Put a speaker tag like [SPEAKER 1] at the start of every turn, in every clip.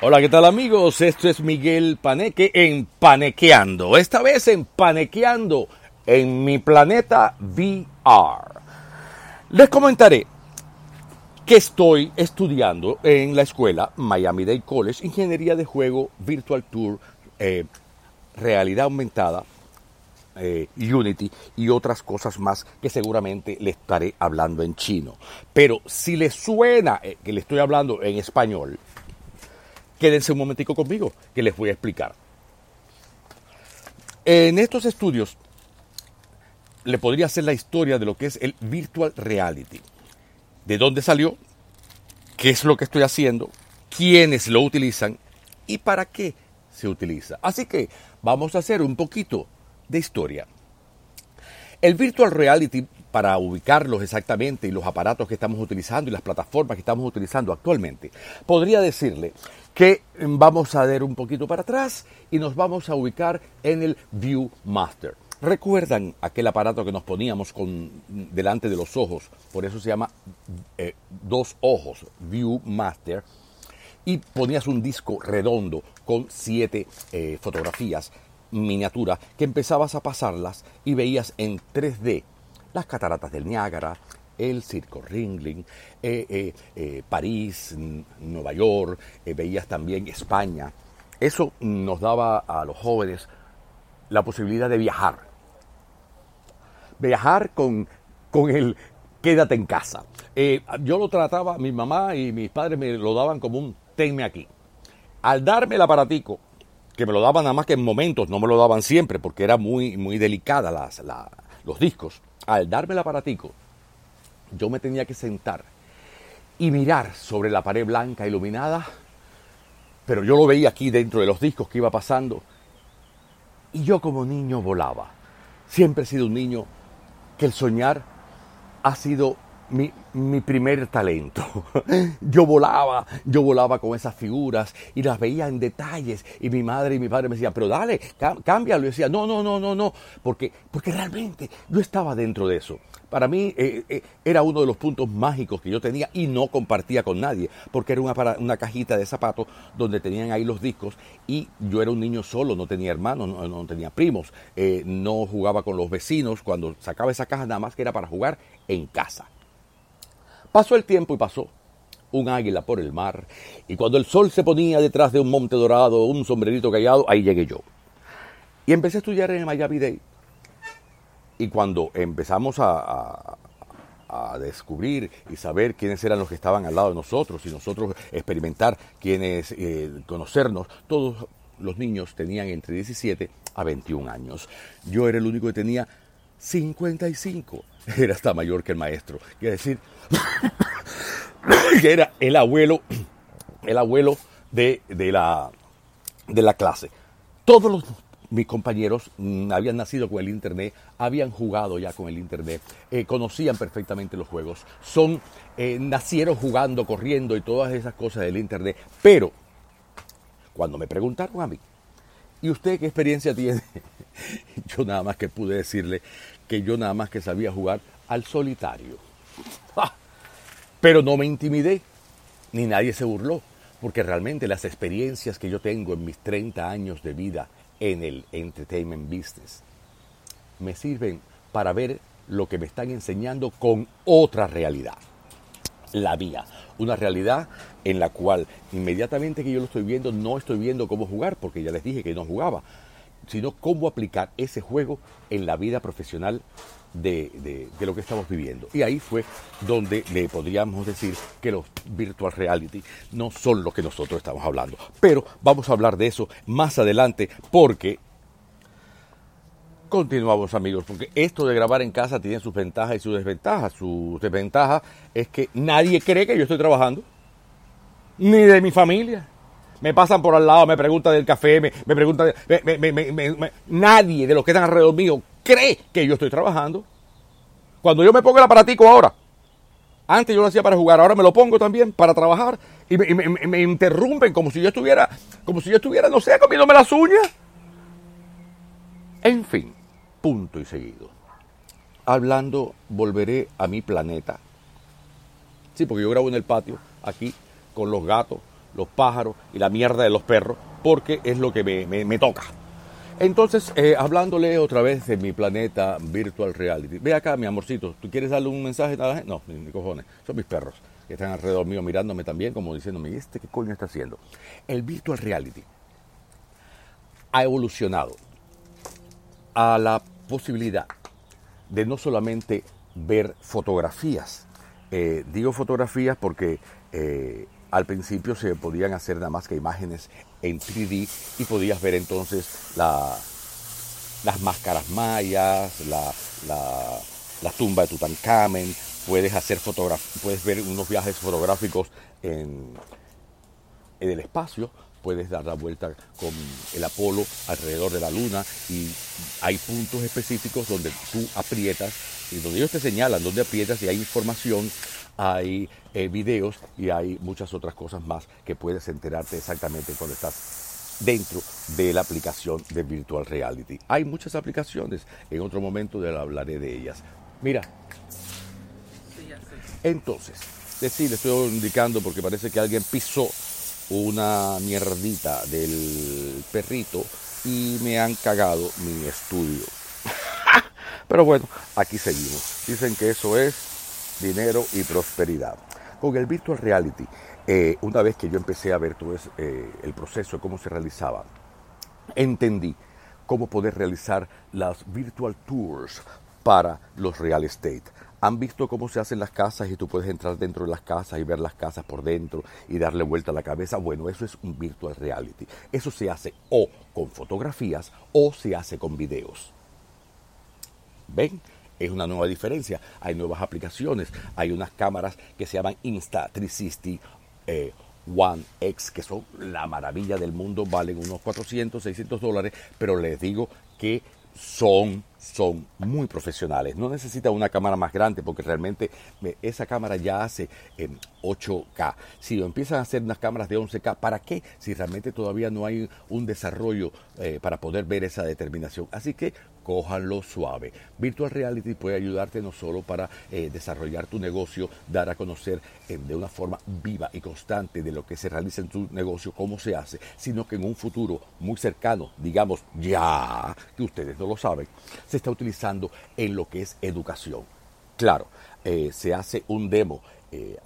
[SPEAKER 1] Hola, ¿qué tal amigos? Esto es Miguel Paneque en Panequeando. Esta vez en Panequeando en mi planeta VR. Les comentaré que estoy estudiando en la escuela Miami Dade College Ingeniería de Juego Virtual Tour, eh, Realidad Aumentada, eh, Unity y otras cosas más que seguramente le estaré hablando en chino. Pero si les suena eh, que le estoy hablando en español, quédense un momentico conmigo que les voy a explicar. En estos estudios le podría hacer la historia de lo que es el virtual reality. ¿De dónde salió? ¿Qué es lo que estoy haciendo? ¿Quiénes lo utilizan? ¿Y para qué se utiliza? Así que vamos a hacer un poquito de historia. El virtual reality, para ubicarlos exactamente y los aparatos que estamos utilizando y las plataformas que estamos utilizando actualmente, podría decirle que vamos a dar un poquito para atrás y nos vamos a ubicar en el Viewmaster. ¿Recuerdan aquel aparato que nos poníamos con, delante de los ojos? Por eso se llama eh, dos ojos, Viewmaster. Y ponías un disco redondo con siete eh, fotografías miniatura que empezabas a pasarlas y veías en 3D las cataratas del Niágara, el circo Ringling, eh, eh, eh, París, Nueva York, veías también España. Eso nos daba a los jóvenes la posibilidad de viajar. Viajar con, con el quédate en casa. yo lo trataba, mi mamá y mis padres me lo daban como un tenme aquí. Al darme el aparatico que me lo daban nada más que en momentos, no me lo daban siempre porque era muy, muy delicada las, los discos. Al darme el aparatico, yo me tenía que sentar y mirar sobre la pared blanca iluminada, pero yo lo veía aquí dentro de los discos que iba pasando, y yo como niño volaba. Siempre he sido un niño que el soñar ha sido mi, mi, primer talento. Yo volaba, yo volaba con esas figuras y las veía en detalles y mi madre y mi padre me decían, pero dale, cámbialo. Y decía, no, no, no, no, no, porque, porque realmente yo estaba dentro de eso. Para mí eh, eh, era uno de los puntos mágicos que yo tenía y no compartía con nadie, porque era una, una cajita de zapatos donde tenían ahí los discos y yo era un niño solo, no tenía hermanos, no, tenía primos, eh, no jugaba con los vecinos, cuando sacaba esa caja nada más que era para jugar en casa. Pasó el tiempo y pasó un águila por el mar, y cuando el sol se ponía detrás de un monte dorado, un sombrerito callado, ahí llegué yo. Y empecé a estudiar en el Miami. Y cuando empezamos a, descubrir y saber quiénes eran los que estaban al lado de nosotros y nosotros experimentar quiénes, eh, conocernos, todos los niños tenían entre 17 a 21 años. Yo era el único que tenía 55. Era hasta mayor que el maestro. Quiere decir que era el abuelo, el abuelo de, la, de la clase. Todos los, mis compañeros mm, habían nacido con el Internet, habían jugado ya con el Internet, eh, conocían perfectamente los juegos, son, eh, nacieron jugando, corriendo y todas esas cosas del Internet. Pero, cuando me preguntaron a mí, ¿y usted qué experiencia tiene? Yo nada más que pude decirle que yo nada más que sabía jugar al solitario. Pero no me intimidé, ni nadie se burló, porque realmente las experiencias que yo tengo en mis 30 años de vida en el entertainment business me sirven para ver lo que me están enseñando con otra realidad, la mía. Una realidad en la cual inmediatamente que yo lo estoy viendo no estoy viendo cómo jugar, porque ya les dije que no jugaba, sino cómo aplicar ese juego en la vida profesional de, lo que estamos viviendo. Y ahí fue donde le podríamos decir que los virtual reality no son lo que nosotros estamos hablando. Pero vamos a hablar de eso más adelante porque continuamos amigos, porque esto de grabar en casa tiene sus ventajas y sus desventajas. Su desventaja es que nadie cree que yo estoy trabajando, ni de mi familia. Me pasan por al lado, me preguntan del café, me, me preguntan... nadie de los que están alrededor mío cree que yo estoy trabajando. Cuando yo me pongo el aparatico ahora, antes yo lo hacía para jugar, ahora me lo pongo también para trabajar y me, interrumpen como si yo estuviera, como si yo estuviera, no sé, comiéndome las uñas. En fin, punto y seguido. Hablando, volveré a mi planeta. Sí, porque yo grabo en el patio, aquí, con los gatos, los pájaros y la mierda de los perros, porque es lo que me, toca. Entonces, eh, hablándole otra vez de mi planeta Virtual Reality. Ve acá, mi amorcito, ¿tú quieres darle un mensaje a la gente? No, ni cojones, son mis perros que están alrededor mío mirándome también, como diciéndome, ¿este qué coño está haciendo? El Virtual Reality ha evolucionado a la posibilidad de no solamente ver fotografías, eh, digo fotografías porque eh, al principio se podían hacer nada más que imágenes en 3D y podías ver entonces las máscaras mayas, la, la, tumba de Tutankamen, puedes hacer puedes ver unos viajes fotográficos en, en el espacio, puedes dar la vuelta con el Apolo alrededor de la Luna y hay puntos específicos donde tú aprietas y donde ellos te señalan donde aprietas y hay información, hay eh, videos y hay muchas otras cosas más que puedes enterarte exactamente cuando estás dentro de la aplicación de Virtual Reality. Hay muchas aplicaciones, en otro momento hablaré de ellas. Mira, entonces, sí, le estoy indicando porque parece que alguien pisó una mierdita del perrito y me han cagado mi estudio. Pero bueno, aquí seguimos. Dicen que eso es dinero y prosperidad. Con el virtual reality, eh, una vez que yo empecé a ver todo eh, el proceso cómo se realizaba, entendí cómo poder realizar las virtual tours para los real estate. Han visto cómo se hacen las casas y tú puedes entrar dentro de las casas y ver las casas por dentro y darle vuelta a la cabeza. Bueno, eso es un virtual reality. Eso se hace o con fotografías o se hace con videos. ¿Ven? Es una nueva diferencia. Hay nuevas aplicaciones. Hay unas cámaras que se llaman Insta360 eh, One X, que son la maravilla del mundo. Valen unos 400, 600 dólares. Pero les digo que son, son muy profesionales. No necesita una cámara más grande porque realmente esa cámara ya hace en 8K. Si lo empiezan a hacer unas cámaras de 11K, ¿para qué? Si realmente todavía no hay un desarrollo eh, para poder ver esa determinación. Así que cójanlo suave. Virtual Reality puede ayudarte no solo para eh, desarrollar tu negocio, dar a conocer eh, de una forma viva y constante de lo que se realiza en tu negocio, cómo se hace, sino que en un futuro muy cercano, digamos ya, que ustedes no lo saben, se está utilizando en lo que es educación. Claro, eh, se hace un demo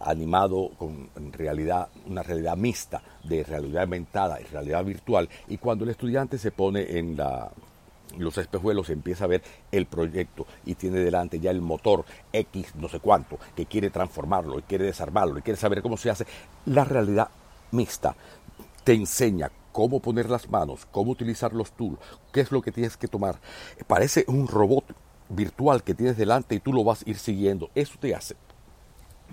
[SPEAKER 1] animado con realidad, una realidad mixta de realidad aumentada y realidad virtual. Y cuando el estudiante se pone en la los espejuelos empieza a ver el proyecto y tiene delante ya el motor X no sé cuánto que quiere transformarlo y quiere desarmarlo y quiere saber cómo se hace. La realidad mixta te enseña cómo poner las manos, cómo utilizar los tools, qué es lo que tienes que tomar. Parece un robot virtual que tienes delante y tú lo vas a ir siguiendo. Eso te hace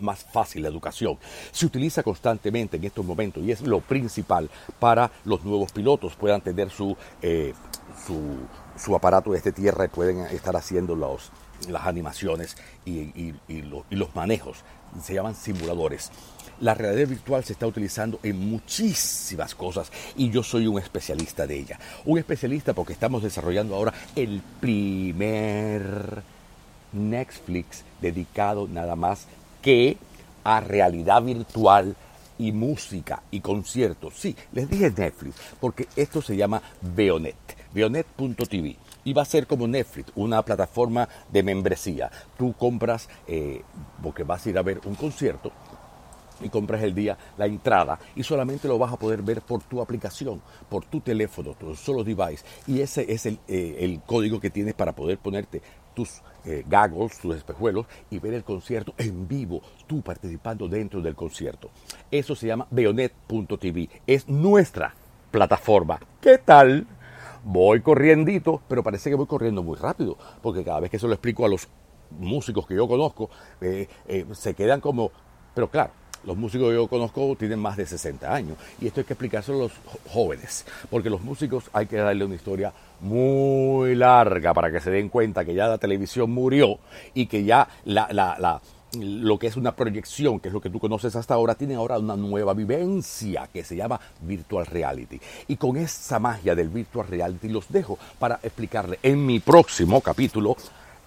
[SPEAKER 1] más fácil la educación. Se utiliza constantemente en estos momentos y es lo principal para los nuevos pilotos puedan tener su, eh, su su aparato de tierra y pueden estar haciendo los, las animaciones y, los manejos. Se llaman simuladores. La realidad virtual se está utilizando en muchísimas cosas y yo soy un especialista de ella. Un especialista porque estamos desarrollando ahora el primer Netflix dedicado nada más que a realidad virtual y música y conciertos. Sí, les dije Netflix porque esto se llama Beonet Bionet.tv. Y va a ser como Netflix, una plataforma de membresía. Tú compras, eh, porque vas a ir a ver un concierto, y compras el día la entrada y solamente lo vas a poder ver por tu aplicación, por tu teléfono, tu solo device. Y ese es el, eh, el código que tienes para poder ponerte tus eh, tus espejuelos y ver el concierto en vivo, tú participando dentro del concierto. Eso se llama Beonet.tv. Es nuestra plataforma. ¿Qué tal? Voy corriendito, pero parece que voy corriendo muy rápido, porque cada vez que se lo explico a los músicos que yo conozco, eh, eh, se quedan como, pero claro, los músicos que yo conozco tienen más de 60 años y esto hay que explicárselo a los jóvenes, porque los músicos hay que darle una historia muy larga para que se den cuenta que ya la televisión murió y que ya la, la, la lo que es una proyección, que es lo que tú conoces hasta ahora, tiene ahora una nueva vivencia que se llama Virtual Reality. Y con esa magia del Virtual Reality los dejo para explicarle en mi próximo capítulo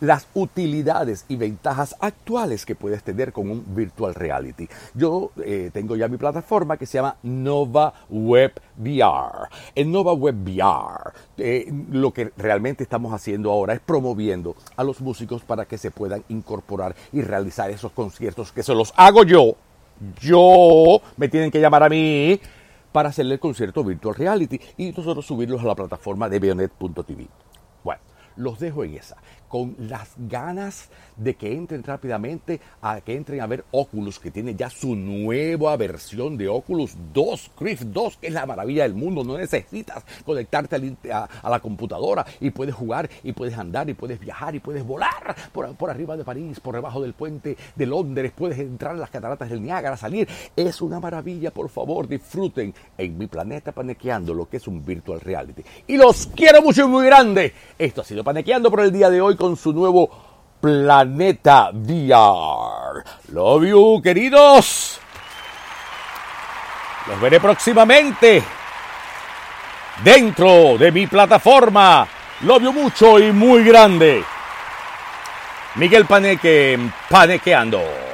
[SPEAKER 1] las utilidades y ventajas actuales que puedes tener con un virtual reality. Yo eh, tengo ya mi plataforma que se llama Nova Web VR. En Nova Web VR, eh, lo que realmente estamos haciendo ahora es promoviendo a los músicos para que se puedan incorporar y realizar esos conciertos que se los hago yo. Yo, me tienen que llamar a mí para hacerle el concierto virtual reality y nosotros subirlos a la plataforma de Bionet.tv. Bueno, los dejo en esa con las ganas de que entren rápidamente, a que entren a ver Oculus, que tiene ya su nueva versión de Oculus 2, Rift 2, que es la maravilla del mundo. No necesitas conectarte a, la computadora y puedes jugar y puedes andar y puedes viajar y puedes volar por, por arriba de París, por debajo del puente de Londres, puedes entrar en las cataratas del Niágara, salir. Es una maravilla, por favor, disfruten en mi planeta panequeando lo que es un virtual reality. Y los quiero mucho y muy grande. Esto ha sido panequeando por el día de hoy con su nuevo Planeta VR. Love you, queridos. Los veré próximamente dentro de mi plataforma. Love you mucho y muy grande. Miguel Paneque, panequeando.